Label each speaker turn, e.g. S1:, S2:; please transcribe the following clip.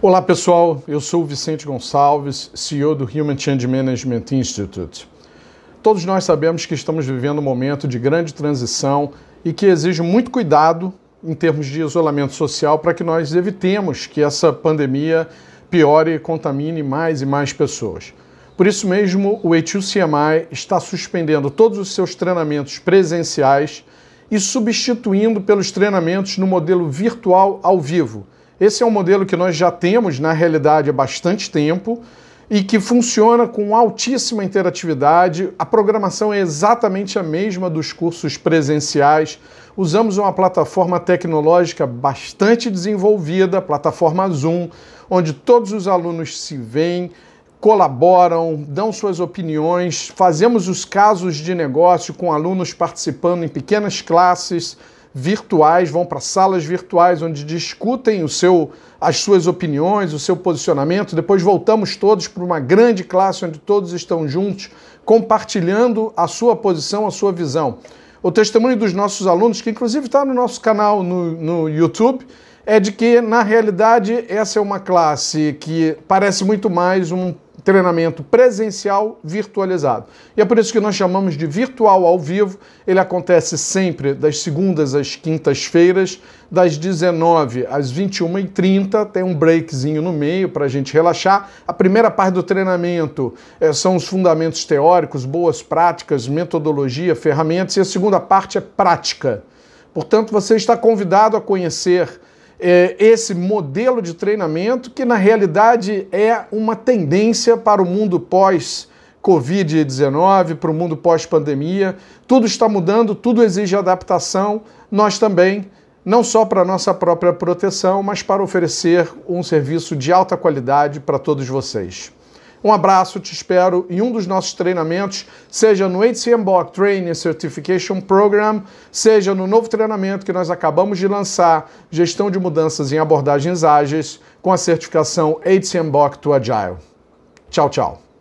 S1: Olá pessoal, eu sou Vicente Gonçalves, CEO do Human Change Management Institute. Todos nós sabemos que estamos vivendo um momento de grande transição e que exige muito cuidado em termos de isolamento social para que nós evitemos que essa pandemia piore e contamine mais e mais pessoas. Por isso mesmo, o E2CMI está suspendendo todos os seus treinamentos presenciais e substituindo pelos treinamentos no modelo virtual ao vivo esse é um modelo que nós já temos na realidade há bastante tempo e que funciona com altíssima interatividade. A programação é exatamente a mesma dos cursos presenciais. Usamos uma plataforma tecnológica bastante desenvolvida, a plataforma Zoom, onde todos os alunos se veem, colaboram, dão suas opiniões, fazemos os casos de negócio com alunos participando em pequenas classes virtuais, vão para salas virtuais onde discutem o seu, as suas opiniões, o seu posicionamento. Depois voltamos todos para uma grande classe onde todos estão juntos, compartilhando a sua posição, a sua visão. O testemunho dos nossos alunos, que inclusive está no nosso canal no, no YouTube, é de que, na realidade, essa é uma classe que parece muito mais um treinamento presencial virtualizado. E é por isso que nós chamamos de virtual ao vivo. Ele acontece sempre das segundas às quintas-feiras, das 19 às 21h30. Tem um breakzinho no meio para a gente relaxar. A primeira parte do treinamento é, são os fundamentos teóricos, boas práticas, metodologia, ferramentas, e a segunda parte é prática. Portanto, você está convidado a conhecer é, esse modelo de treinamento que, na realidade, é uma tendência para o mundo pós- Covid-19, para o mundo pós-pandemia. Tudo está mudando, tudo exige adaptação. Nós também, não só para nossa própria proteção, mas para oferecer um serviço de alta qualidade para todos vocês. Um abraço, te espero em um dos nossos treinamentos, seja no HCMBOK Training Certification Program, seja no novo treinamento que nós acabamos de lançar, Gestão de Mudanças em Abordagens Ágeis, com a certificação HCMBOK to Agile. Tchau, tchau.